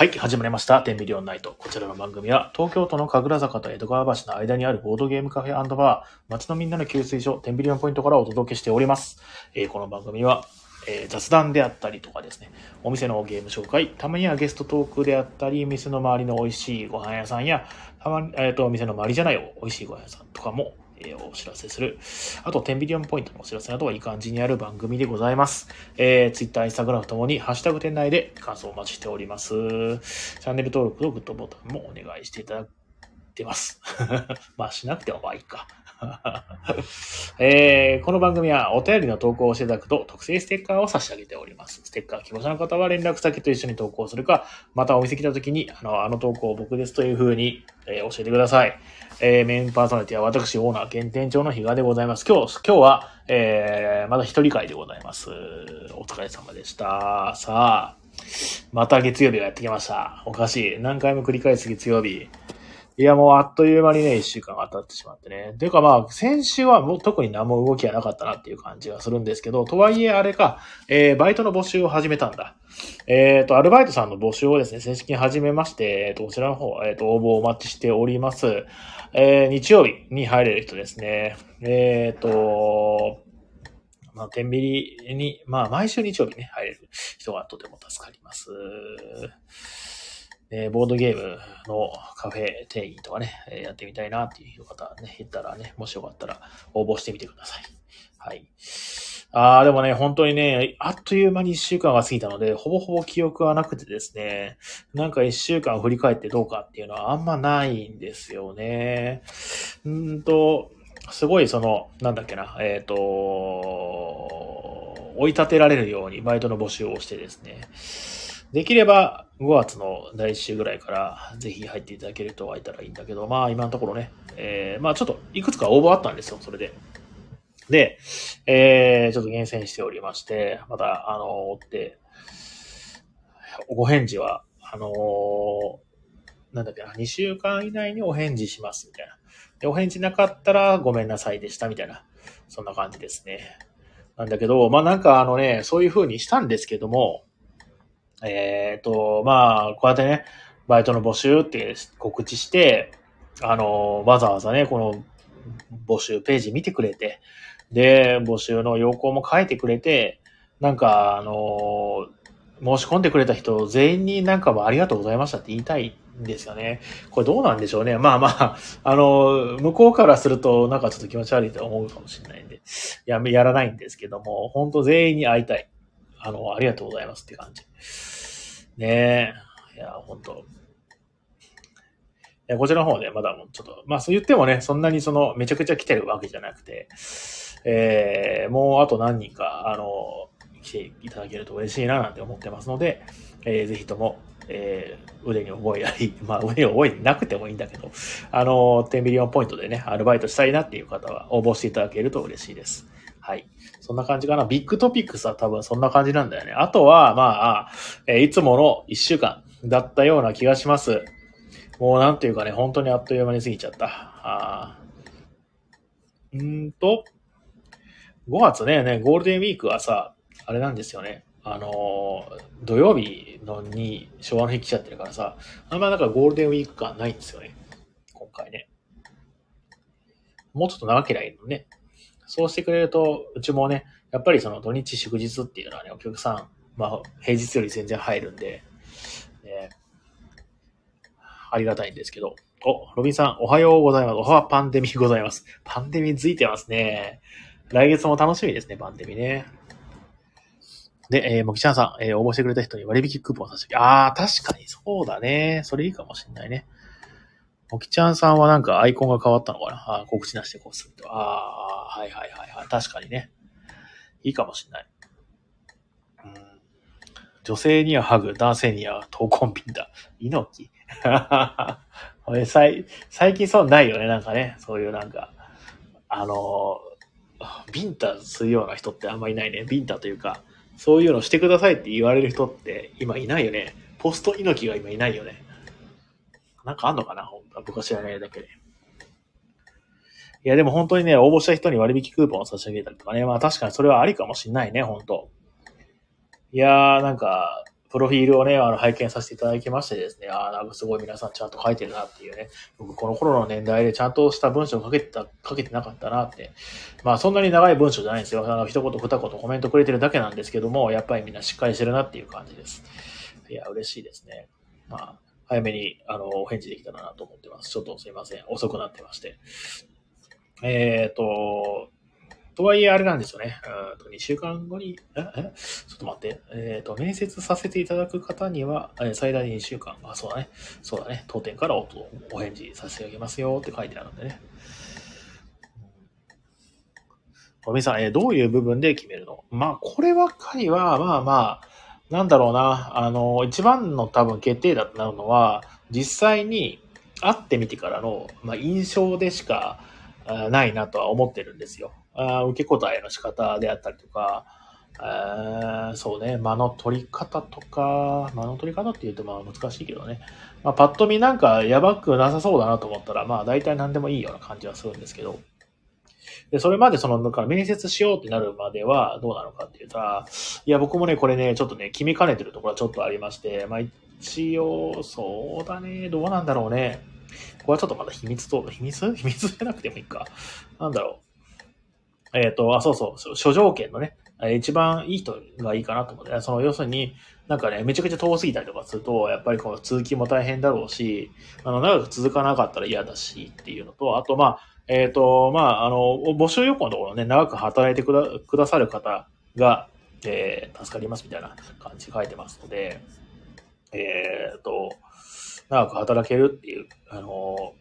はい、始まりました。テンビリオンナイト。こちらの番組は、東京都の神楽坂と江戸川橋の間にあるボードゲームカフェバー、街のみんなの給水所、テンビリオンポイントからお届けしております。えーこの番組は、えー雑談であったりとかですね、お店のゲーム紹介、たまにはゲストトークであったり、店の周りの美味しいご飯屋さんや、たまに、えっ、と、お店の周りじゃない美味しいご飯屋さんとかも、えーお知らせする。あと、テンビリオンポイントのお知らせなどはいい感じにある番組でございます。えー、Twitter、Instagram ともに、ハッシュタグ店内で感想をお待ちしております。チャンネル登録とグッドボタンもお願いしていただいてます。まあ、しなくてもまあいいか。えーこの番組はお便りの投稿をしていただくと特製ステッカーを差し上げております。ステッカー希望者の方は連絡先と一緒に投稿するか、またお店来た時に、あの、あの投稿僕ですという風に、えー教えてください。えーメインパーソナリティは私、オーナー兼店長の比嘉でございます。今日、今日は、えーまだ一人会でございます。お疲れ様でした。さあ、また月曜日がやってきました。おかしい。何回も繰り返す月曜日。いや、もうあっという間にね、一週間が経ってしまってね。ていうかまあ、先週はもう特に何も動きはなかったなっていう感じがするんですけど、とはいえあれか、えー、バイトの募集を始めたんだ。えっ、と、アルバイトさんの募集をですね、正式に始めまして、えっ、と、こちらの方、えっ、と、応募をお待ちしております。えー、日曜日に入れる人ですね。えっ、と、まあ、天秤に、まあ、毎週日曜日ね、入れる人がとても助かります。えーボードゲームのカフェ店員とかね、えーやってみたいなっていう方ね、いたらね、もしよかったら応募してみてください。はい。ああ、でもね、本当にね、あっという間に一週間が過ぎたので、ほぼほぼ記憶はなくてですね、なんか一週間振り返ってどうかっていうのはあんまないんですよね。うーんと、すごいその、なんだっけな、えっ、と、追い立てられるようにバイトの募集をしてですね、できれば5月の第1週ぐらいからぜひ入っていただけるとはいたらいいんだけど、まあ今のところね、えーまあちょっといくつか応募あったんですよ、それで。で、えー、ちょっと厳選しておりまして、また、あの、追って、ご返事は、あのなんだっけな、2週間以内にお返事します、みたいな。で、お返事なかったらごめんなさいでした、みたいな。そんな感じですね。なんだけど、まあなんかあのね、そういう風にしたんですけども、えっ、と、まあ、こうやってね、バイトの募集って告知して、あの、わざわざね、この募集ページ見てくれて、で、募集の要項も書いてくれて、なんか、あの、申し込んでくれた人全員になんかありがとうございましたって言いたいんですよね。これどうなんでしょうね。まあまあ、あの、向こうからするとなんかちょっと気持ち悪いと思うかもしれないんで、やめ、やらないんですけども、本当全員に会いたい。あの、ありがとうございますって感じ。ねえ。いや、本当こちらの方でまだもうちょっと、まあそう言ってもね、そんなにその、めちゃくちゃ来てるわけじゃなくて、えー、もうあと何人か、あの、来ていただけると嬉しいななんて思ってますので、えー、ぜひとも、えー、腕に覚えあり、まあ腕に覚えなくてもいいんだけど、あの、10ミリオンポイントでね、アルバイトしたいなっていう方は応募していただけると嬉しいです。はい。そんな感じかな。ビッグトピックスは多分そんな感じなんだよね。あとは、まあ、えいつもの1週間だったような気がします。もうなんていうかね、本当にあっという間に過ぎちゃった。あうーんと、5月ね、ね、ゴールデンウィークはさ、あれなんですよね。あのー土曜日のに昭和の日来ちゃってるからさ、あんまなんかゴールデンウィーク感ないんですよね。今回ね。もうちょっと長ければいいのね。そうしてくれると、うちもね、やっぱりその土日祝日っていうのはね、お客さん、まあ、平日より全然入るんで、ね、ありがたいんですけど。お、ロビンさん、おはようございます。おはパンデミございます。パンデミついてますね。来月も楽しみですね、パンデミね。で、えー、もきちゃんさん、えー応募してくれた人に割引クーポンを差し上げ、あー、確かにそうだね。それいいかもしれないね。もきちゃんさんはなんかアイコンが変わったのかな？あ告知なしでこうすると。あー、はいはいはいはい。確かにね。いいかもしれない。うん女性にはハグ、男性には闘魂ピンだ。猪木？俺最最近そうないよね、なんかね。そういうなんか、あの、ビンタするような人ってあんまいないね。ビンタというか、そういうのしてくださいって言われる人って今いないよね。ポスト猪木が今いないよね。なんかあんのかな？本当僕は知らないだけで。いや、でも本当にね、応募した人に割引クーポンを差し上げたりとかね。まあ確かにそれはありかもしんないね、本当いやー、なんか、プロフィールをね、あの、拝見させていただきましてですね、ああ、なんかすごい皆さんちゃんと書いてるなっていうね、僕この頃の年代でちゃんとした文章を書けてた、書けてなかったなって。まあそんなに長い文章じゃないんですよ。あの、一言二言コメントくれてるだけなんですけども、やっぱりみんなしっかりしてるなっていう感じです。いや、嬉しいですね。まあ、早めに、あの、お返事できたらなと思ってます。ちょっとすいません。遅くなってまして。えっ、ー、と、とはいえ、あれなんですよね。2週間後に、え？え？ちょっと待って。えっ、ー、と、面接させていただく方には、最大2週間。あ、そうだね。そうだね。当店からおお返事させてあげますよって書いてあるんでね。おみさん、えー、どういう部分で決めるの？まあ、こればっかりは、まあまあ、なんだろうな。あの、一番の多分決定だとなるのは、実際に会ってみてからの、まあ、印象でしかないなとは思ってるんですよ。あ受け答えの仕方であったりとか、えー、そうね、間の取り方とか、間の取り方って言うとまあ難しいけどね。まあ、パッと見なんかやばくなさそうだなと思ったら、まあ大体何でもいいような感じはするんですけど。で、それまでその、だから面接しようってなるまではどうなのかっていうと、いや、僕もね、これね、ちょっとね、決めかねてるところはちょっとありまして、まあ一応、そうだね、どうなんだろうね。これはちょっとまだ秘密と、秘密？秘密じゃなくてもいいか。なんだろう。えっ、ー、と、あ、そうそう、諸条件のね、一番いい人がいいかなと思って、その、要するに、なんかね、めちゃくちゃ遠すぎたりとかすると、やっぱりこう、通勤も大変だろうし、あの、長く続かなかったら嫌だしっていうのと、あと、まあ、えっ、ー、と、まあ、あの、募集要項のところね、長く働いてくだくださる方が、えー、助かりますみたいな感じ書いてますので、えっ、ー、と、長く働けるっていう、あの、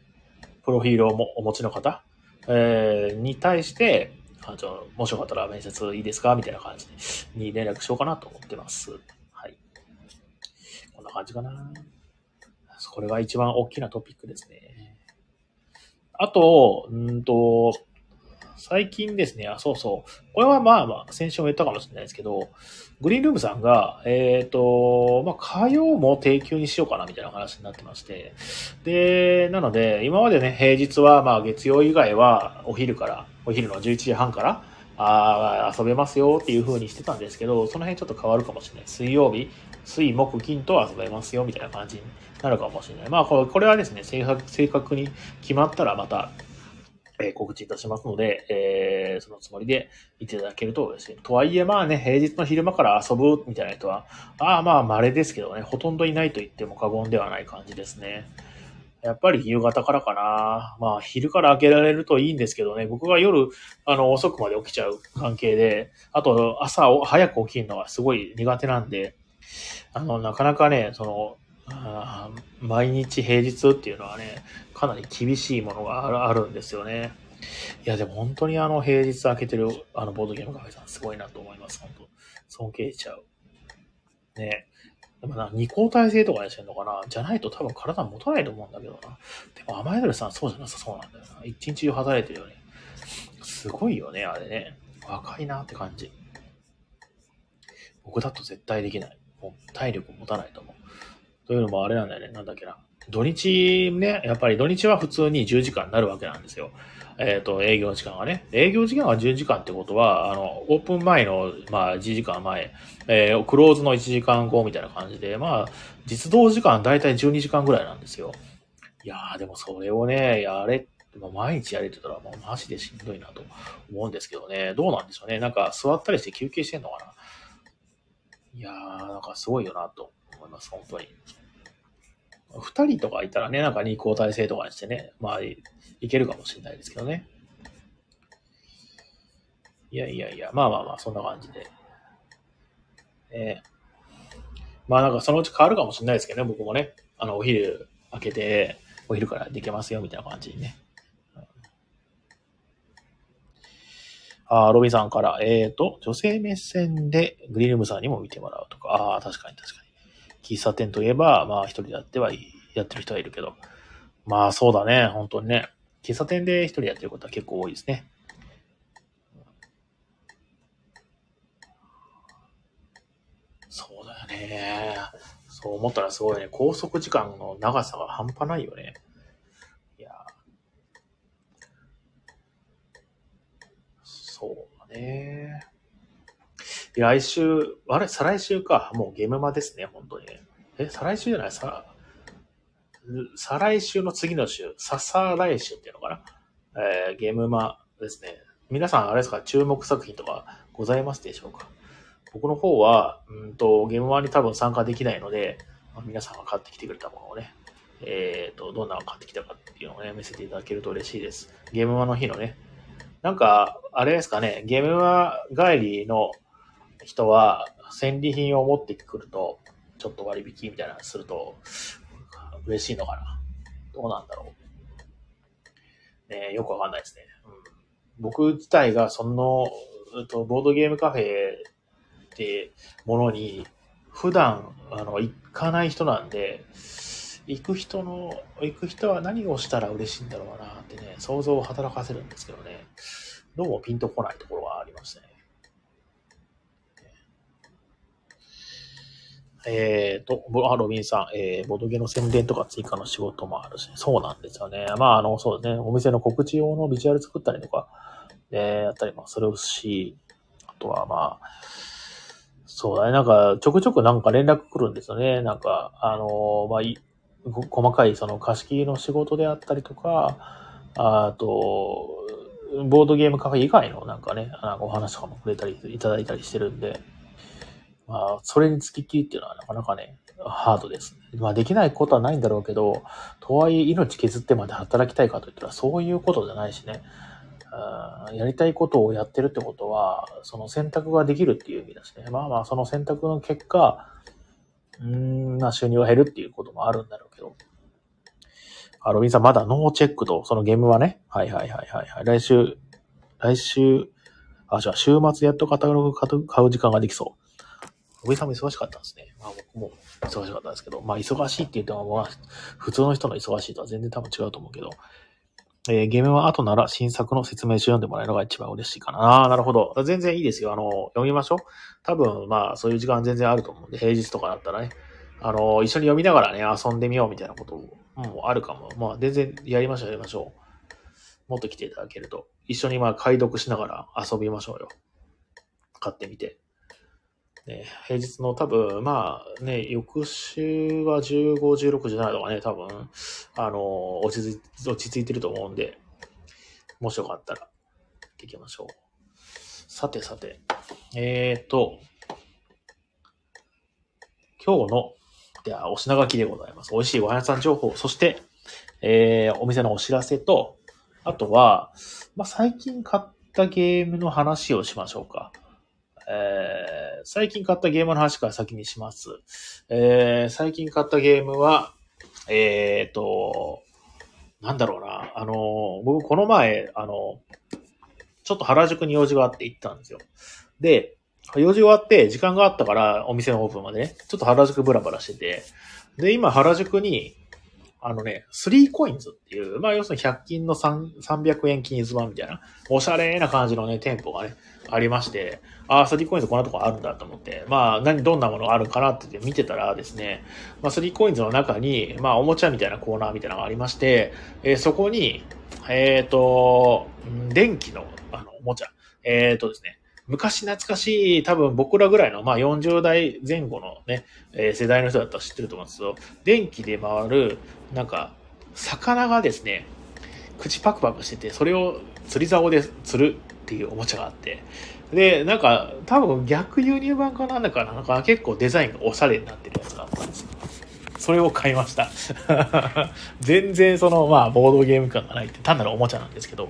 プロフィールをもお持ちの方、えー、に対して、あじゃあ、もしよかったら面接いいですかみたいな感じに連絡しようかなと思ってます。はい。こんな感じかな。これが一番大きなトピックですね。あと、うんと、最近ですね、あ、そうそう。これはまあまあ、先週も言ったかもしれないですけど、グリーンルームさんが、えっ、ー、と、まあ、火曜も定休にしようかなみたいな話になってまして。で、なので、今までね、平日は、まあ、月曜以外は、お昼から、お昼の11時半から、あ遊べますよっていう風にしてたんですけど、その辺ちょっと変わるかもしれない。水曜日、水、木、金と遊べますよみたいな感じになるかもしれない。まあ、これはですね、正確正確に決まったらまた、え告知いたしますので、えー、そのつもりでいていただけると嬉しい。とはいえ、まあね、平日の昼間から遊ぶみたいな人は、ああまあ稀ですけどね、ほとんどいないと言っても過言ではない感じですね。やっぱり夕方からかな。まあ、昼から開けられるといいんですけどね、僕が夜、あの、遅くまで起きちゃう関係で、あと、朝を早く起きるのはすごい苦手なんで、あの、なかなかね、その、毎日平日っていうのはね、かなり厳しいものがあるんですよね。いや、でも本当にあの平日開けてるあのボードゲームカフェさんすごいなと思います。本当尊敬しちゃう。ね。でもな、二交代制とかにしてんのかな？じゃないと多分体持たないと思うんだけどな。でも甘えどれさんそうじゃなさそうなんだよな。一日中働いてるよね。すごいよね、あれね。若いなって感じ。僕だと絶対できない。体力持たないと思う。というのもあれなんだよね。なんだっけな。土日ね、やっぱり土日は普通に10時間になるわけなんですよ。えっ、ー、と、営業時間がね。営業時間が10時間ってことは、あの、オープン前の、まあ、1時間前、えー、クローズの1時間後みたいな感じで、まあ、実動時間だいたい12時間ぐらいなんですよ。いやー、でもそれをね、やれ、毎日やれてたらもうマジでしんどいなと思うんですけどね。どうなんでしょうね。なんか座ったりして休憩してんのかないやー、なんかすごいよなと思います、本当に。二人とかいたらね、なんか二交代制とかにしてね、まあ、いけるかもしれないですけどね。いやいやいや、まあまあまあ、そんな感じで。えまあなんかそのうち変わるかもしれないですけどね、僕もね。あの、お昼開けて、お昼からできますよ、みたいな感じにね。あロビンさんから、えっ、ー、と、女性目線でグリルムさんにも見てもらうとか、ああ、確かに確かに。喫茶店といえば、まあ一人でやってはいい、やってる人はいるけど。まあそうだね、本当にね。喫茶店で一人でやってることは結構多いですね。そうだよね。そう思ったらすごいね。拘束時間の長さが半端ないよね。いや。そうだね。来週、あれ？再来週か。もうゲームマですね、本当に。え、再来週じゃない？さ、再来週の次の週、ささ来週っていうのかな？えー、ゲームマですね。皆さん、あれですか、注目作品とかございますでしょうか？僕の方は、うんと、ゲームマに多分参加できないので、まあ、皆さんが買ってきてくれたものをね、えっ、ー、と、どんなの買ってきたかっていうのをね、見せていただけると嬉しいです。ゲームマの日のね。なんか、あれですかね、ゲームマ帰りの人は、戦利品を持ってくると、ちょっと割引みたいなのすると、嬉しいのかな。どうなんだろう。ねよくわかんないですね。うん、僕自体がその、とボードゲームカフェってものに、普段、あの、行かない人なんで、行く人の、行く人は何をしたら嬉しいんだろうなってね、想像を働かせるんですけどね、どうもピンとこないところがありますね。えっ、ー、と、あ、ロビンさん、えー、ボドゲの宣伝とか追加の仕事もあるし、そうなんですよね。まあ、あの、そうですね、お店の告知用のビジュアル作ったりとか、えー、やったりもするし、あとはまあ、そうだね、なんか、ちょくちょくなんか連絡来るんですよね。なんか、あのまあ、細かいその貸し切りの仕事であったりとか、あと、ボードゲームカフェ以外のなんかね、なんかお話とかもくれたりいただいたりしてるんで、まあ、それにつきっきりっていうのはなかなかね、ハードです、まあ、できないことはないんだろうけど、とはいえ命削ってまで働きたいかといったらそういうことじゃないしね。やりたいことをやってるってことは、その選択ができるっていう意味ですね。まあまあ、その選択の結果、うん、まあ収入が減るっていうこともあるんだろうけど。あ、ロビンさんまだノーチェックと、そのゲームはね。はいはいはいはい、はい。来週、来週、あ、じゃあ週末やっとカタログ買う時間ができそう。小木さんも忙しかったんですね。まあ僕も忙しかったんですけど、まあ忙しいって言っても、まあ普通の人の忙しいとは全然多分違うと思うけど、えー、ゲームは後なら新作の説明書読んでもらえるのが一番嬉しいかな。ああ、なるほど。全然いいですよ。あの、読みましょう。多分、まあそういう時間全然あると思うんで、平日とかだったらね、あの、一緒に読みながらね、遊んでみようみたいなこともあるかも。まあ全然やりましょう、やりましょう。もっと来ていただけると。一緒にまあ解読しながら遊びましょうよ。買ってみて。ね、平日の多分、まあね、翌週は15、16、17とかね、多分、あの、落ち着い、落ち着いてると思うんで、もしよかったら、行きましょう。さてさて、えっ、ー、と、今日の、では、お品書きでございます。美味しいご飯屋さん情報、そして、えー、お店のお知らせと、あとは、まあ、最近買ったゲームの話をしましょうか。えー、最近買ったゲームの話から先にします。えー、最近買ったゲームは、えっ、と、なんだろうな。あの、僕この前、あの、ちょっと原宿に用事があって行ったんですよ。で、用事終わって時間があったからお店のオープンまでね、ちょっと原宿ブラブラしてて、で、今原宿に、あのね、3コインズっていう、まあ要するに100均の300円均一版みたいな、おしゃれな感じのね、店舗がね、ありまして、ああ、3コインズこんなとこあるんだと思って、まあ、何、どんなものがあるかなって見てたらですね、まあ、3コインズの中に、まあ、おもちゃみたいなコーナーみたいなのがありまして、えー、そこに、えっ、ー、と、電気の、あの、おもちゃ、えっ、ー、とですね、昔懐かしい、多分僕らぐらいの、まあ40代前後のね、えー、世代の人だったら知ってると思うんですけど、電気で回る、なんか、魚がですね、口パクパクしてて、それを釣り竿で釣る。っていうおもちゃがあって、で、なんか、多分逆輸入版かなんだかな、なんか結構デザインがおしゃれになってるやつがあったんですよそれを買いました。全然その、まあ、ボードゲーム感がないって、単なるおもちゃなんですけど、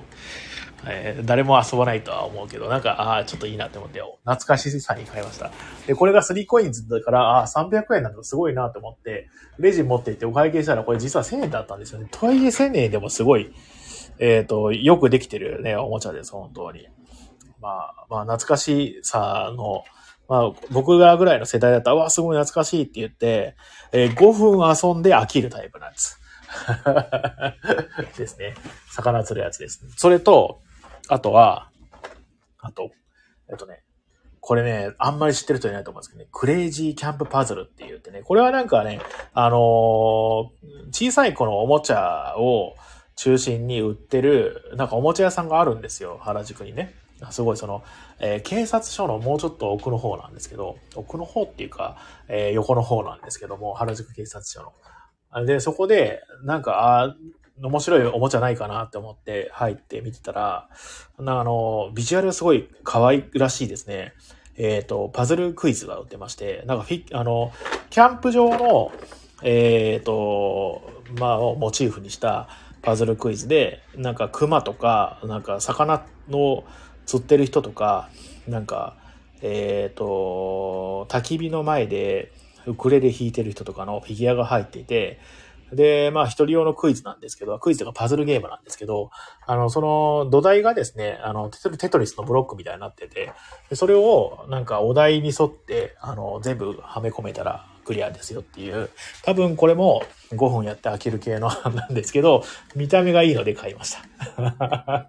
えー、誰も遊ばないとは思うけど、なんか、ああ、ちょっといいなって思って、懐かしさに買いました。で、これが3コインズだから、ああ、300円なんだすごいなと思って、レジ持って行ってお会計したら、これ実は1000円だったんですよね。とはいえ1000円でもすごい、えっ、ー、と、よくできてるね、おもちゃです、本当に。まあ、まあ、懐かしさの、まあ、僕がぐらいの世代だったら、わ、すごい懐かしいって言って、えー、5分遊んで飽きるタイプなんです。ですね。魚釣るやつです、ね。それと、あとは、あと、えっとね、これね、あんまり知ってる人いないと思うんですけどね、クレイジーキャンプパズルって言ってね、これはなんかね、あのー、小さい子のおもちゃを中心に売ってる、なんかおもちゃ屋さんがあるんですよ、原宿にね。すごいその、えー、警察署のもうちょっと奥の方なんですけど、奥の方っていうか、えー、横の方なんですけども、原宿警察署の。で、そこで、なんか、あ面白いおもちゃないかなって思って入って見てたら、あの、ビジュアルすごい可愛らしいですね。えっ、ー、と、パズルクイズが売ってまして、なんかフィ、あの、キャンプ場の、えっ、と、まあ、をモチーフにしたパズルクイズで、なんか熊とか、なんか魚の釣ってる人とか、なんか、えっ、ー、と、焚き火の前でウクレレ弾いてる人とかのフィギュアが入っていて、で、まあ、一人用のクイズなんですけど、クイズとかパズルゲームなんですけど、あの、その土台がですね、あの、テトリスのブロックみたいになってて、それをなんかお題に沿って、あの、全部はめ込めたらクリアですよっていう、多分これも5分やって飽きる系の なんですけど、見た目がいいので買いました。あ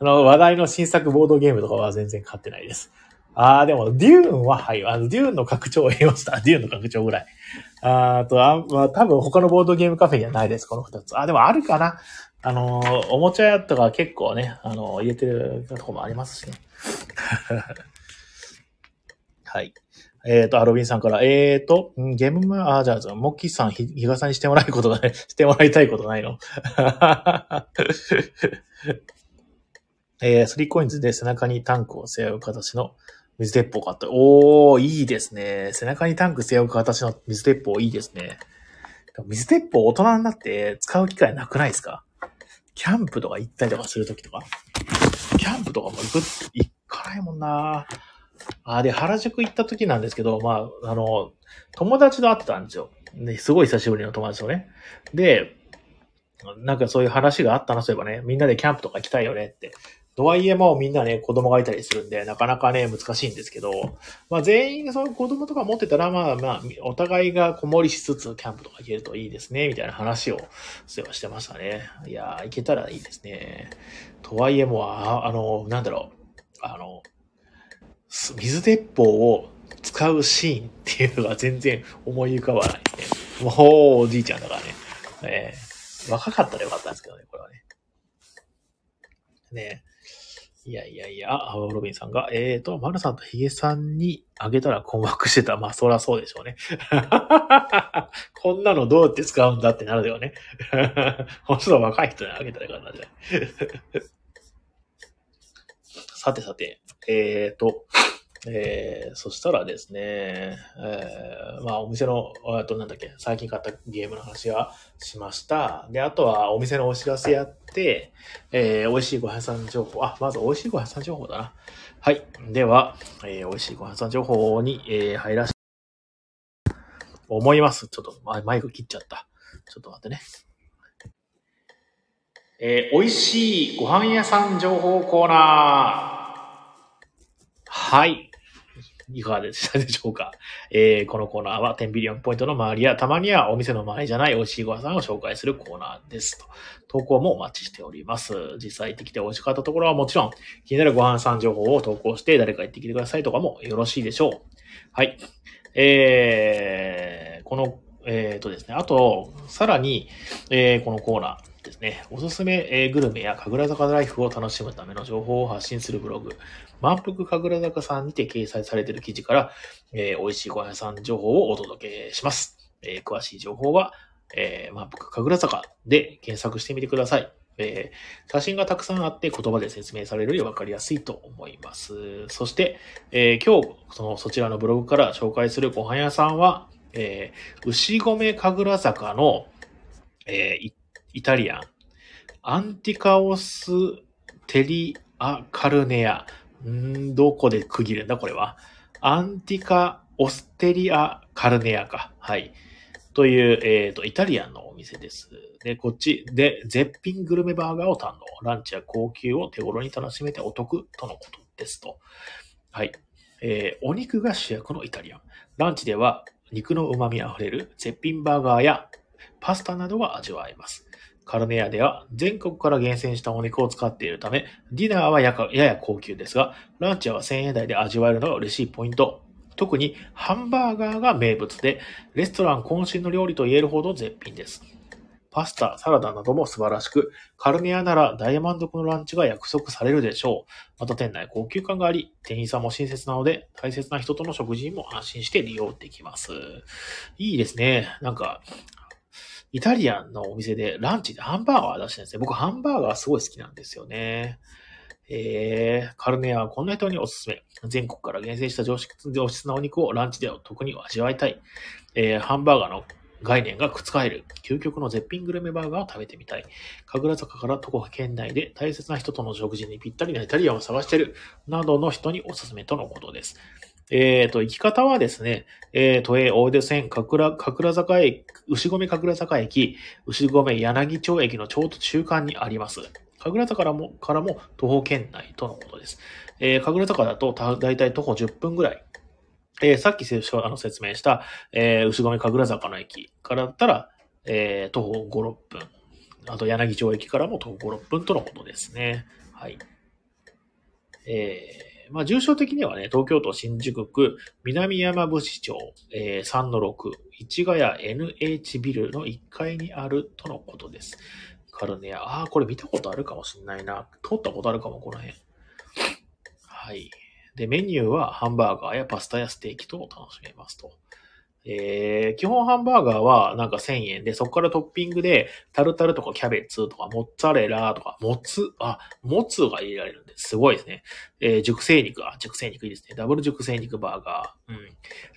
の、話題の新作ボードゲームとかは全然買ってないです。ああ、でも、デューンは、はい、あの、デューンの拡張を得ました。デューンの拡張ぐらい。あと、あまあ、多分他のボードゲームカフェにはないです、この二つ。あ、でもあるかな。あの、おもちゃ屋とか結構ね、あの、入れてるとこもありますしね。はい。えっ、ー、と、アロビンさんから、えっ、ー、と、ゲームマあ、じゃあ、モッキーさん、ひ、日傘にしてもらいことがね、してもらいたいことないの？えー、スリーコインズで背中にタンクを背負う形の水鉄砲買った。おー、いいですね。背中にタンク背負う形の水鉄砲いいですね。水鉄砲大人になって使う機会なくないですか？キャンプとか行ったりとかするときとか？キャンプとかも行く、行かないもんなぁあ、で、原宿行った時なんですけど、まあ、あの、友達と会ってたんですよ。ね、すごい久しぶりの友達とね。で、なんかそういう話があったな、そういえばね、みんなでキャンプとか行きたいよねってとはいえもうみんなね、子供がいたりするんで、なかなかね、難しいんですけど、まあ全員そういう子供とか持ってたら、まあまあ、お互いが子守りしつつキャンプとか行けるといいですね、みたいな話を、そういえばしてましたね。いやー、行けたらいいですね。とはいえもう、ああの、なんだろう、あの、水鉄砲を使うシーンっていうのが全然思い浮かばないね。もうおじいちゃんだからね。えー、若かったらよかったんですけどね、これはね。ねいやいやいや、あ、ロビンさんが、えーと、マルさんとヒゲさんにあげたら困惑してた。まあ、そらそうでしょうね。こんなのどうやって使うんだってなるよね。もうちょっと若い人にあげたらよかったんじゃない？さてさて、えーと、えー、そしたらですね、えー、まあお店の、あとなんだっけ、最近買ったゲームの話はしました。で、あとはお店のお知らせやって、えー、美味しいご飯屋さん情報、あ、まず美味しいご飯屋さん情報だな。はい。では、えー、美味しいご飯屋さん情報に、えー、入らせ思います。ちょっとマイク切っちゃった。ちょっと待ってね。えー、美味しいご飯屋さん情報コーナー。はい。いかがでしたでしょうか？えー、このコーナーは10ビリオンポイントの周りや、たまにはお店の前じゃない美味しいご飯さんを紹介するコーナーですと。投稿もお待ちしております。実際行ってきて美味しかったところはもちろん、気になるご飯さん情報を投稿して誰か行ってきてくださいとかもよろしいでしょう。はい。えー、この、えっ、ー、とですね、あと、さらに、えー、このコーナー、ですね、おすすめグルメや神楽坂ライフを楽しむための情報を発信するブログ、満腹神楽坂さんにて掲載されている記事から、えー、美味しいご飯屋さん情報をお届けします。えー、詳しい情報は、えー、満腹神楽坂で検索してみてください。えー、写真がたくさんあって言葉で説明されるより分かりやすいと思います。そして、えー、今日、その、そちらのブログから紹介するご飯屋さんは、えー、牛込神楽坂の、えー、イタリアン。アンティカオステリアカルネア。んどこで区切るんだこれは。アンティカオステリアカルネアか。はい。という、えっ、ー、と、イタリアンのお店です。で、こっちで絶品グルメバーガーを堪能。ランチや高級を手頃に楽しめてお得とのことですと。はい。えー、お肉が主役のイタリアン。ランチでは肉の旨味あふれる絶品バーガーやパスタなどが味わえます。カルネ屋では全国から厳選したお肉を使っているため、ディナーはやや高級ですが、ランチは1000円台で味わえるのが嬉しいポイント。特にハンバーガーが名物で、レストラン渾身の料理と言えるほど絶品です。パスタ、サラダなども素晴らしく、カルネアなら大満足のランチが約束されるでしょう。また店内高級感があり、店員さんも親切なので、大切な人との食事にも安心して利用できます。いいですね。なんか、イタリアンのお店でランチでハンバーガー出してるんですね。僕ハンバーガーすごい好きなんですよね。えー、カルネアはこんな人におすすめ。全国から厳選した上質上質なお肉をランチでは特に味わいたい。えー、ハンバーガーの概念が覆る。究極の絶品グルメバーガーを食べてみたい。神楽坂から徒歩圏内で大切な人との食事にぴったりなイタリアンを探してる。などの人におすすめとのことです。えっ、ー、と、行き方はですね、えー、都営大出線、かくら、かくら坂駅、牛込神楽坂駅、牛込柳町駅のちょうど中間にあります。神楽坂からも、からも徒歩圏内とのことです。えー、神楽坂だとだいたい徒歩10分ぐらい。えー、さっきあの説明した、えー、牛込神楽坂の駅からだったら、えー、徒歩5、6分。あと柳町駅からも徒歩5、6分とのことですね。はい。えーまあ、重症的にはね、東京都新宿区南山伏町、えー、3-6、市ヶ谷 NH ビルの1階にあるとのことです。カルネア。ああ、これ見たことあるかもしんないな。通ったことあるかも、この辺。はい。で、メニューはハンバーガーやパスタやステーキと楽しめますと。えー、基本ハンバーガーはなんか1000円で、そこからトッピングで、タルタルとかキャベツとか、モッツァレラとか、モツ、あ、モツが入れられるんです。すごいですね。えー、熟成肉、あ、熟成肉いいですね。ダブル熟成肉バーガー。うん。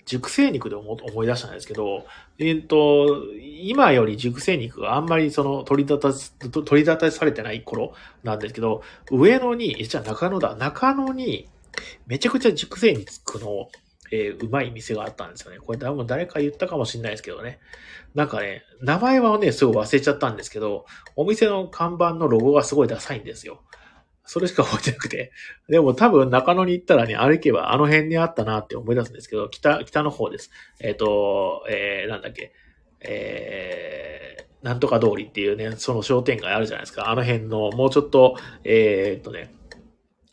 熟成肉で思い出したんですけど、えっ、と、今より熟成肉があんまりその取り立た、取り立たされてない頃なんですけど、上野に、じゃあ中野だ。中野に、めちゃくちゃ熟成肉のえー、うまい店があったんですよね。これ多分誰か言ったかもしれないですけどね。なんかね、名前はね、すごい忘れちゃったんですけど、お店の看板のロゴがすごいダサいんですよ。それしか覚えてなくて。でも多分中野に行ったらね、歩けばあの辺にあったなって思い出すんですけど、北、北の方です。えっ、ー、と、えー、なんだっけ、えー、なんとか通りっていうね、その商店街あるじゃないですか。あの辺の、もうちょっと、えー、っとね、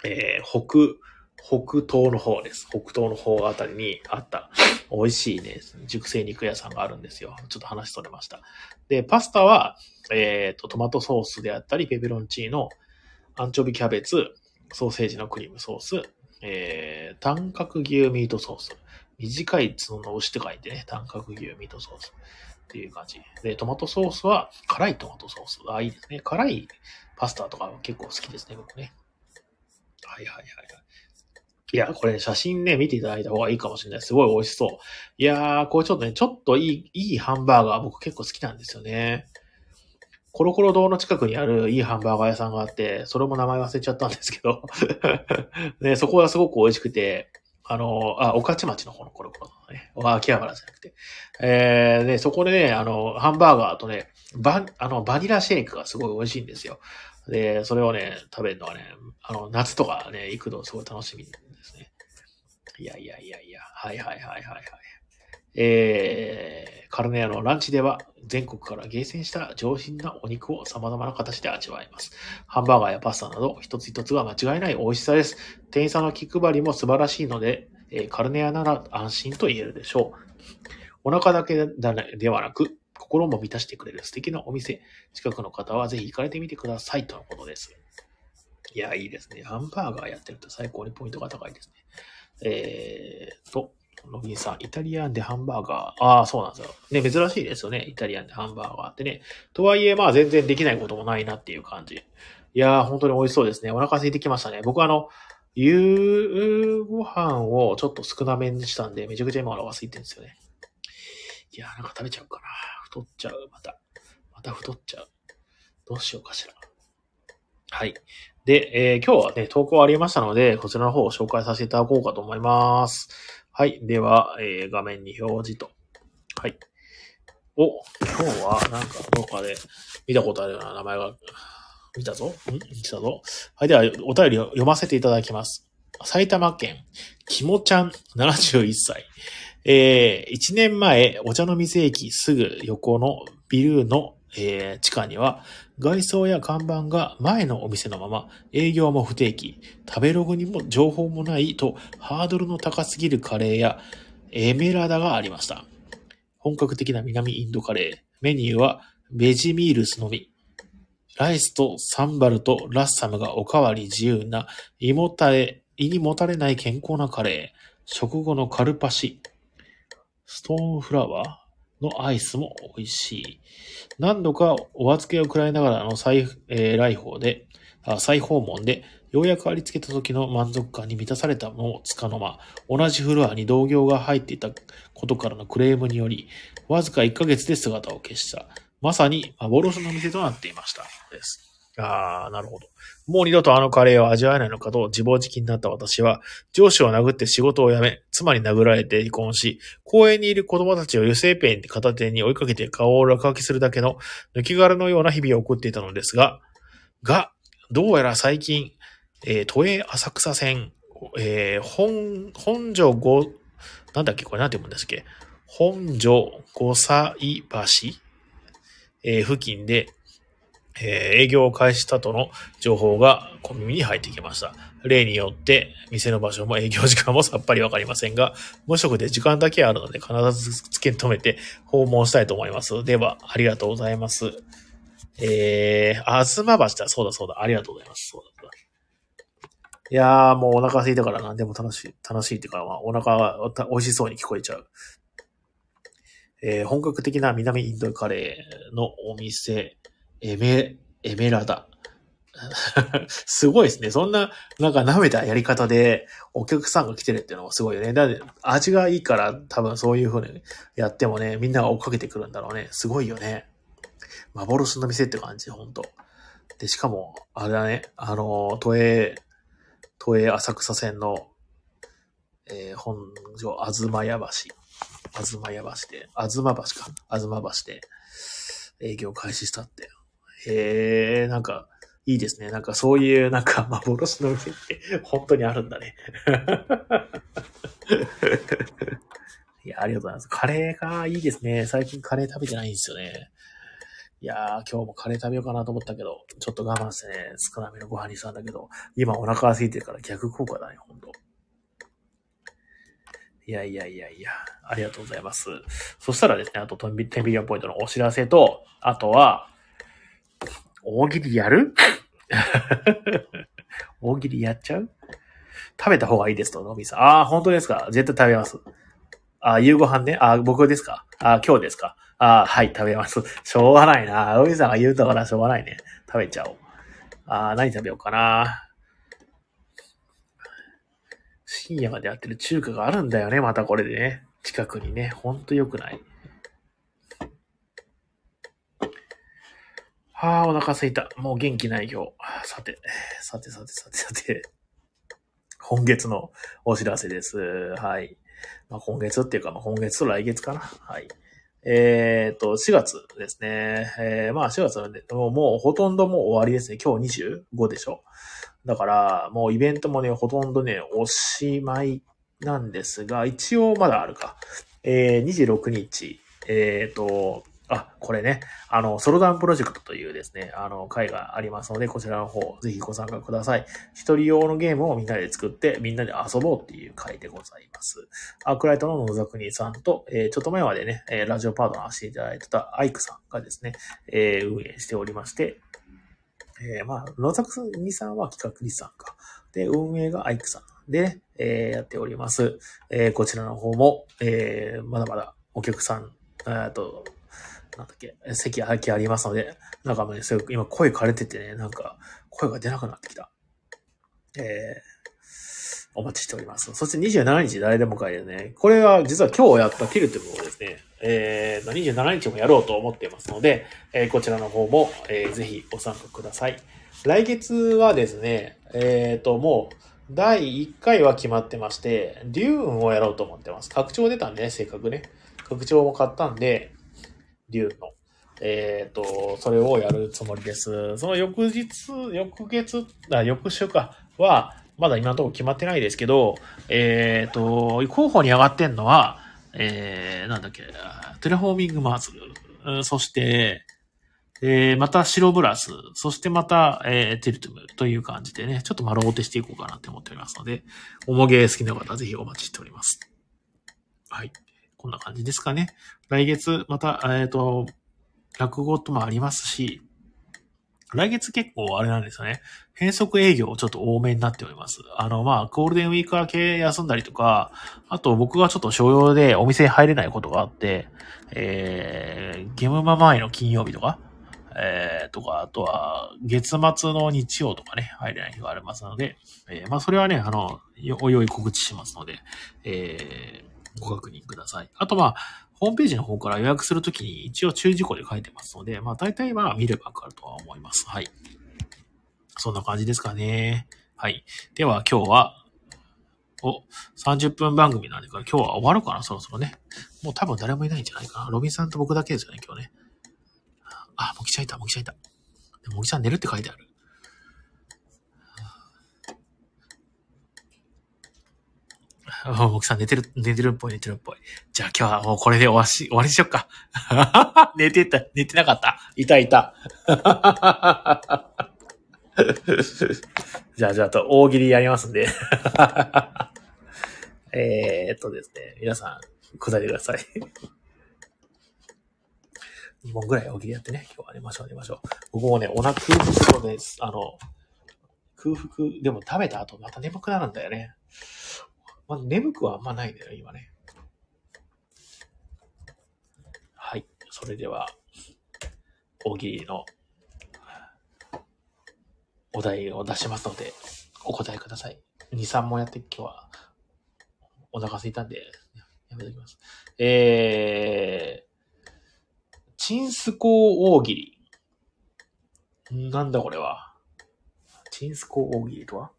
えー、北、北東の方です。北東の方あたりにあった美味しいね、熟成肉屋さんがあるんですよ。ちょっと話それました。で、パスタは、えっ、ー、と、トマトソースであったり、ペペロンチーノ、アンチョビキャベツ、ソーセージのクリームソース、えー、短角牛ミートソース。短い角の牛って書いてね、短角牛ミートソース。っていう感じ。で、トマトソースは辛いトマトソース。あ、いいですね。辛いパスタとか結構好きですね、僕ね。はいはいはいは。いいや、これ、写真ね、見ていただいた方がいいかもしれない。すごい美味しそう。いやー、これちょっとね、ちょっといい、いいハンバーガー、僕結構好きなんですよね。コロコロ堂の近くにあるいいハンバーガー屋さんがあって、それも名前忘れちゃったんですけど ね、そこはすごく美味しくて、あの、あ、御徒町の方のコロコロのね、秋葉原じゃなくて。えー、で、そこでね、あの、ハンバーガーとね、バ、あの、バニラシェイクがすごい美味しいんですよ。で、それをね、食べるのはね、あの、夏とかね、行くのすごい楽しみ。いやいやいやいや、はいはいはいはいはい。えー、カルネアのランチでは全国から厳選した上品なお肉を様々な形で味わえます。ハンバーガーやパスタなど一つ一つが間違いない美味しさです。店員さんの気配りも素晴らしいので、えー、カルネアなら安心と言えるでしょう。お腹だけではなく、心も満たしてくれる素敵なお店。近くの方はぜひ行かれてみてくださいとのことです。いや、いいですね。ハンバーガーやってると最高にポイントが高いですね。えーと、ロビンさん、イタリアンでハンバーガー。ああ、そうなんですよ。ね、珍しいですよね。イタリアンでハンバーガーってね。とはいえ、まあ全然できないこともないなっていう感じ。いやー、本当に美味しそうですね。お腹空いてきましたね。僕はあの、夕ご飯をちょっと少なめにしたんで、めちゃくちゃ今お腹空いてるんですよね。いやー、なんか食べちゃうかな。太っちゃう、また。また太っちゃう。どうしようかしら。はい。で、えー、今日はね、投稿ありましたので、こちらの方を紹介させていただこうかと思います。はい。では、えー、画面に表示と。はい。お、今日はなんかどっかで見たことあるような名前が、見たぞん？見たぞはい。では、お便りを読ませていただきます。埼玉県、きもちゃん71歳。えー、1年前、お茶の水駅すぐ横のビルの、えー、地下には、外装や看板が前のお店のまま、営業も不定期、食べログにも情報もないと、ハードルの高すぎるカレーや、エメラダがありました。本格的な南インドカレー。メニューは、ベジミールスのみ。ライスとサンバルとラッサムがおかわり自由な胃もたれ、胃にもたれない健康なカレー。食後のカルパシ。ストーンフラワーのアイスも美味しい。何度かお預けを食らいながらの再、えー来訪で、あ再訪問で、ようやくありつけた時の満足感に満たされたのをつかの間、同じフロアに同業が入っていたことからのクレームにより、わずか1ヶ月で姿を消した。まさに幻の店となっていました。です。あー、なるほど。もう二度とあのカレーを味わえないのかと自暴自棄になった私は、上司を殴って仕事を辞め、妻に殴られて離婚し、公園にいる子供たちを油性ペン片手に追いかけて顔を落書きするだけの抜き殻のような日々を送っていたのですが、が、どうやら最近、えー都営浅草線、えー本、本所五、なんだっけこれなんて読むんですっけ？本所五歳橋、えー付近で、えー営業を開始したとの情報が小耳に入ってきました。例によって、店の場所も営業時間もさっぱりわかりませんが、無職で時間だけあるので必ず付け止めて訪問したいと思います。では、ありがとうございます。えー、あずま橋だ。そうだそうだ。ありがとうございます。そうだ。いやー、もうお腹空いたから何でも楽しい、楽しいっていうか、まあ、お腹がおた美味しそうに聞こえちゃう。えー本格的な南インドカレーのお店、エメ、エメラダ。すごいですね。そんな、なんか舐めたやり方でお客さんが来てるっていうのがすごいよね。だって味がいいから多分そういう風にやってもね、みんなが追っかけてくるんだろうね。すごいよね。幻の店って感じ、ほんと。で、しかも、あれだね、あの、都営、都営浅草線の、えー本所、あずまや橋。あずまや橋で、あずま橋か。あずま橋で、営業開始したって。へえ、なんか、いいですね。なんかそういう、なんか幻の店って本当にあるんだね。いや、ありがとうございます。カレーがいいですね。最近カレー食べてないんですよね。いやー、今日もカレー食べようかなと思ったけど、ちょっと我慢してね、少なめのご飯にしたんだけど、今お腹が空いてるから逆効果だね、ほんと。いやいやいやいや、ありがとうございます。そしたらですね、あと10ビリオンポイントのお知らせと、あとは、大喜利やる？大喜利やっちゃう？食べた方がいいですと、のびさん。ああ、本当ですか？絶対食べます。あー夕ご飯ね。あー僕ですか？あー今日ですか？あーはい、食べます。しょうがないな。のびさんが言うたからしょうがないね。食べちゃおう。あー何食べようかな。深夜までやってる中華があるんだよね、またこれでね。近くにね。ほんと良くない。はあ、お腹すいた。もう元気ない今日。さて、さてさてさてさて。今月のお知らせです。はい。まあ、今月っていうか、まあ、今月と来月かな。はい。えっ、と、4月ですね。えー、まあ4月なんで、もうもうほとんどもう終わりですね。今日25でしょ。だから、もうイベントもね、ほとんどね、おしまいなんですが、一応まだあるか。えー、26日、えっ、と、あ、これね、あの、ソロダンプロジェクトというですね、あの、会がありますので、こちらの方、ぜひご参加ください。一人用のゲームをみんなで作って、みんなで遊ぼうっていう会でございます。アークライトの野沢国さんと、えーちょっと前までね、えラジオパートナーしていただいてたアイクさんがですね、えー運営しておりまして、えーまあ、野沢国さんは企画リさんか。で、運営がアイクさんで、えやっております。えこちらの方も、えまだまだお客さん、えっと、なんだっけ、席空きありますので、なんかもうね、すごく今声枯れててね、なんか声が出なくなってきた。えーお待ちしております。そして27日誰でも会でね、これは実は今日やったティルティブをですね、えー、27日もやろうと思っていますので、えーこちらの方も、えーぜひご参加ください。来月はですね、えっ、と、もう、第1回は決まってまして、デューンをやろうと思ってます。拡張出たんでね、せっかくね。拡張も買ったんで、デューンの。えっ、と、それをやるつもりです。その翌日、翌月、あ、翌週か、は、まだ今のところ決まってないですけど、えっ、と、候補に上がってんのは、えー、なんだっけ、テレフォーミングマーズ、うんそして、えー、また白ブラス、そしてまた、えー、テルトゥムという感じでね、ちょっと丸大手していこうかなって思っておりますので、おもげ好きな方ぜひお待ちしております。はい。こんな感じですかね。来月、また、えっ、と、落語ともありますし、来月結構あれなんですよね。変則営業ちょっと多めになっております。あの、まあ、ゴールデンウィーク明け休んだりとか、あと僕がちょっと所用でお店入れないことがあって、えー、ゲームマ前の金曜日とか、えー、とか、あとは、月末の日曜とかね、入れない日がありますので、えー、まあ、それはね、あの、おいおい告知しますので、えー、ご確認ください。あと、まあ、ホームページの方から予約するときに一応注意事項で書いてますので、まあ大体は見ればわかるとは思います。はい。そんな感じですかね。はい。では今日は、お、30分番組なんでから今日は終わるかなそろそろね。もう多分誰もいないんじゃないかな。ロビンさんと僕だけですよね、今日ね。あ、もぎちゃんいた、もぎちゃんいた。もぎちゃん寝るって書いてある。奥さん寝てる、寝てるっぽい、寝てるっぽい。じゃあ今日はもうこれで終わし、終わりにしよっか。寝てた、寝てなかった。いたいた。じゃあ、じゃあと、大喜利やりますんで。えっとですね、皆さん、答えてください。2問ぐらい大喜利やってね、今日は寝ましょう、寝ましょう。僕もね、お腹空腹そうです。あの、空腹、でも食べた後また眠くなるんだよね。まあ、眠くはあんまないんだよ、今ね。はい。それでは、大喜利のお題を出しますので、お答えください。2、3問やって今日はお腹すいたんで、やめておきます。えー、チンスコ大喜利。なんだこれは。チンスコ大喜利とは？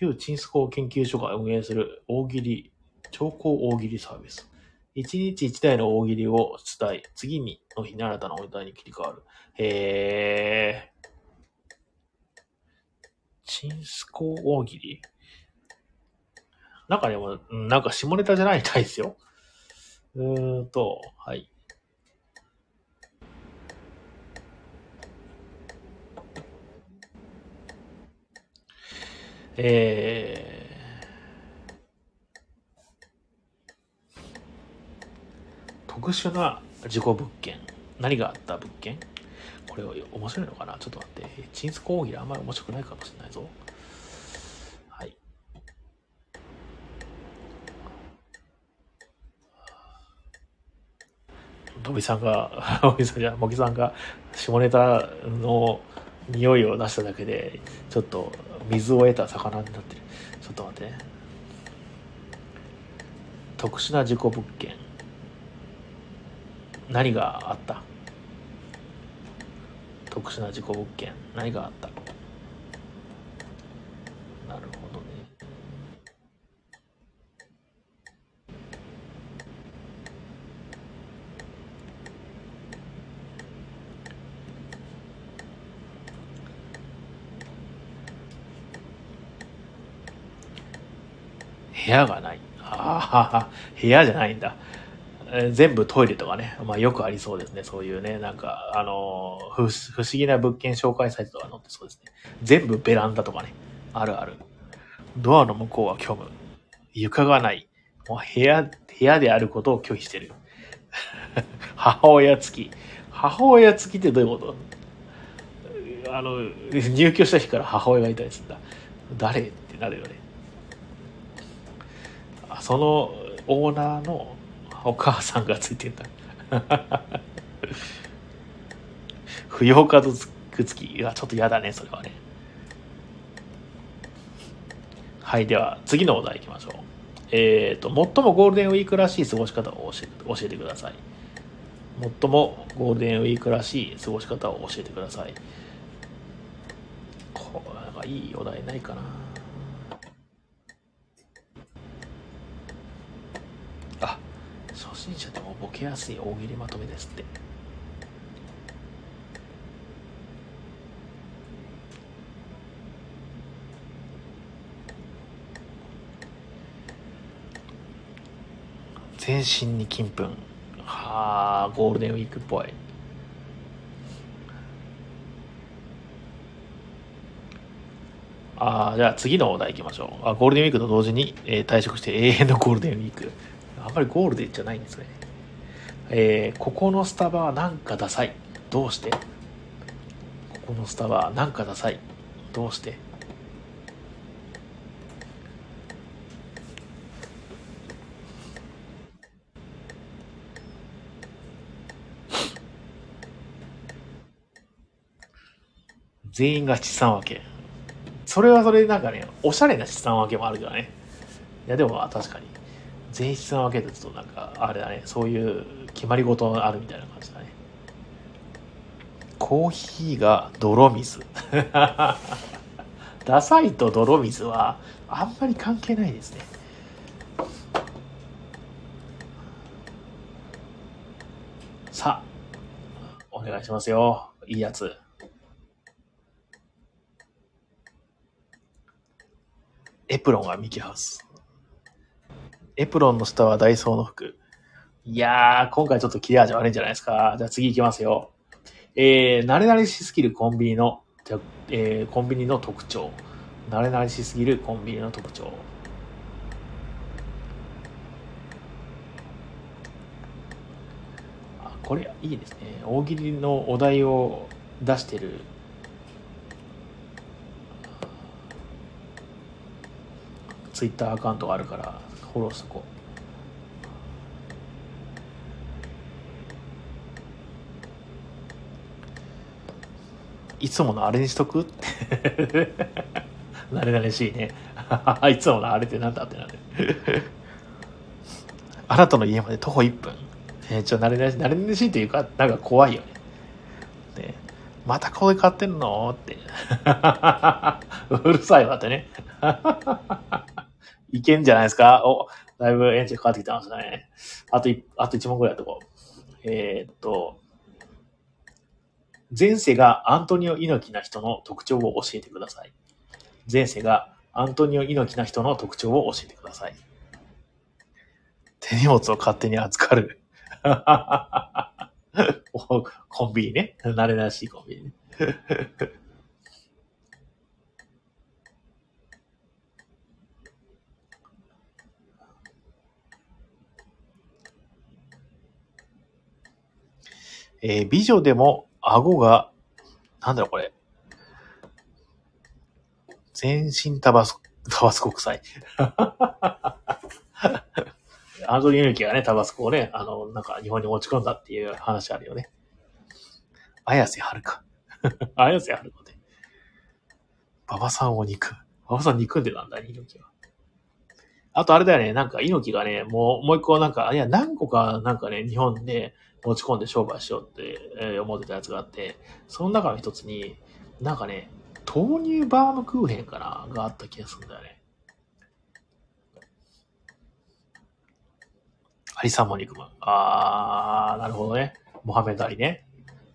旧チンスコ研究所が運営する大喜利、超高大喜利サービス。一日一台の大喜利を伝え、次にの日に新たなお題に切り替わる。へー。チンスコ大喜利？なんかでも、なんか下ネタじゃない？みたいですよ。うーんと、はい。えー、特殊な事故物件。何があった物件？これ面白いのかな？ちょっと待って。チンス講義あんまり面白くないかもしれないぞ。はい。のびさんが、のびさんじゃ、もぎさんが下ネタの匂いを出しただけで、ちょっと水を得た魚になってる。ちょっと待ってね。特殊な事故物件。何があった？特殊な事故物件。何があった？部屋がない。ああ、部屋じゃないんだ。全部トイレとかね。まあよくありそうですね。そういうね、なんか、あの不、不思議な物件紹介サイトとか載ってそうですね。全部ベランダとかね。あるある。ドアの向こうは虚無。床がない。もう部屋、部屋であることを拒否してる。母親付き。母親付きってどういうこと？あの、入居した日から母親がいたりするんだ。誰？ってなるよね。そのオーナーのお母さんがついてんだ 不要カードくつきはちょっと嫌だねそれはね。はいでは次のお題いきましょう。えっ、ー、と最もゴールデンウィークらしい過ごし方を教え教えてください。最もゴールデンウィークらしい過ごし方を教えてください。これなんかいいお題ないかな心者でもボケやすい大喜利まとめですって全身に金粉はあゴールデンウィークっぽいああ、じゃあ次のお題いきましょう。あゴールデンウィークと同時に、えー、退職して永遠のゴールデンウィーク。あんまりゴールデンじゃないんですね。えー、ここのスタバはなんかダサい。どうして？ここのスタバはなんかダサい。どうして？全員が資産分け。それはそれでなんかね、おしゃれな資産分けもあるけどね。いや、でも確かに。全員資産分けるとなんか、あれだね、そういう決まり事があるみたいな感じだね。コーヒーが泥水。ダサいと泥水はあんまり関係ないですね。さあ、お願いしますよ。いいやつ。エプロンがミキハウス。エプロンの下はダイソーの服。いやー、今回ちょっと切れ味悪いんじゃないですか。じゃあ次行きますよ。えー、慣れ慣れしすぎるコンビニの、えー、コンビニの特徴。慣れ慣れしすぎるコンビニの特徴。あ、これいいですね。大喜利のお題を出してるツイッターアカウントがあるからフォローしとこいつものあれにしとく？っ て慣れ慣れしいね。いつものあれってなんだってなる。あなたの家まで徒歩1分。えー、ちょ慣れ慣れし慣れ慣れしいというかなんか怖いよね。ねまたこれ買ってんの？って。うるさいわってね。いけんじゃないですか？お、だいぶエンジンかかってきてますね。あとあと1問ぐらいやっとこう。えー、っと、前世がアントニオ猪木な人の特徴を教えてください。前世がアントニオ猪木な人の特徴を教えてください。手荷物を勝手に預かる。コンビニね。慣れなしいコンビニね。えー、美女でも顎が、なんだろうこれ。全身タバスコ、タバスコ臭い。アンドリー・ユニキがね、タバスコをね、あの、なんか日本に持ち込んだっていう話あるよね。綾瀬はるか。綾瀬はるかで。馬場さんを憎む。馬場さん憎んでたんだ、猪木は。あとあれだよね、なんか猪木がね、もう、もう一個なんか、いや、何個かなんかね、日本で、持ち込んで商売しようって思ってたやつがあって、その中の一つに、なんかね、豆乳バームクーヘンかながあった気がするんだよね。アリサモニクマン。あー、なるほどね。モハメドアリね。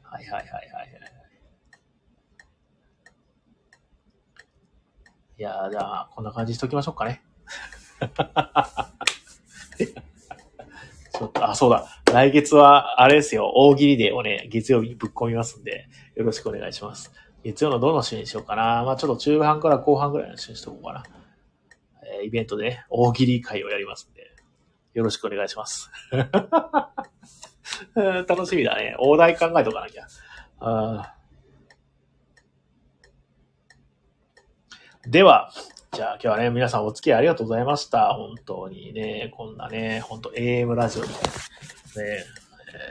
はいはいはいはいい。やー、じゃあ、こんな感じにしときましょうかね。ちょっと、あ、そうだ。来月は、あれですよ。大喜利でをね、月曜日にぶっ込みますんで、よろしくお願いします。月曜のどの週にしようかな。まあちょっと中半から後半ぐらいの週にしとこうかな。えー、イベントで、ね、大喜利会をやりますんで、よろしくお願いします。楽しみだね。大台考えとかなきゃ。あでは、じゃあ今日はね、皆さんお付き合いありがとうございました。本当にね、こんなね、本当 AM ラジオみたいな、ね、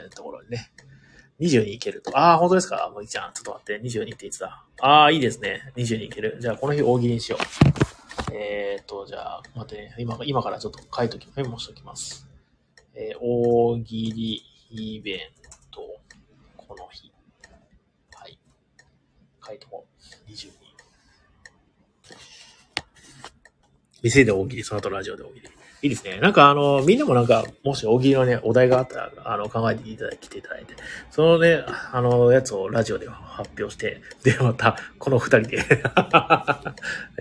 えー、ところにね、20に行けると。ああ、本当ですか？もういちゃん。ちょっと待って、22って言ってた。ああ、いいですね。20に行ける。じゃあこの日大喜利にしよう。えっ、と、じゃあ、待ってね。今、今からちょっと書いとき、メモしときます。えー、大喜利イベント、この日。はい。書いとこう。22。店で大喜利、その後ラジオで大喜利。いいですね。なんかあの、みんなもなんか、もし大喜利のね、お題があったら、あの、考えていただきていただいて、そのね、あの、やつをラジオで発表して、で、また、この二人で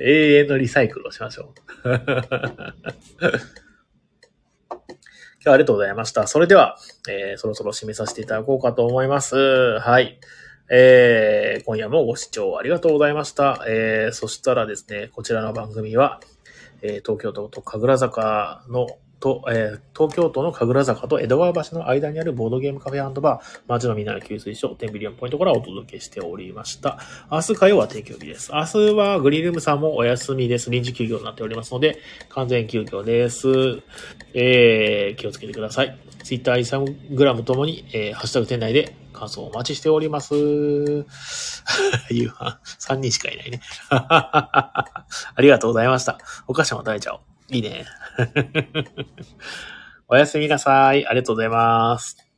永遠のリサイクルをしましょう。今日はありがとうございました。それでは、えー、そろそろ締めさせていただこうかと思います。はい。えー、今夜もご視聴ありがとうございました。えー、そしたらですね、こちらの番組は、東京都と神楽坂のと、えー東京都の神楽坂と江戸川橋の間にあるボードゲームカフェバー、街のみんなの給水所、テンビリオンポイントからお届けしておりました。明日火曜は定休日です。明日はグリールームさんもお休みです。臨時休業になっておりますので、完全休業です。えー、気をつけてください。ツイッター、インスタグラムともに、えー、ハッシュタグ店内で感想をお待ちしております。夕飯、3人しかいないね。ありがとうございました。お菓子も食べちゃおう。いいね。おやすみなさい。ありがとうございます。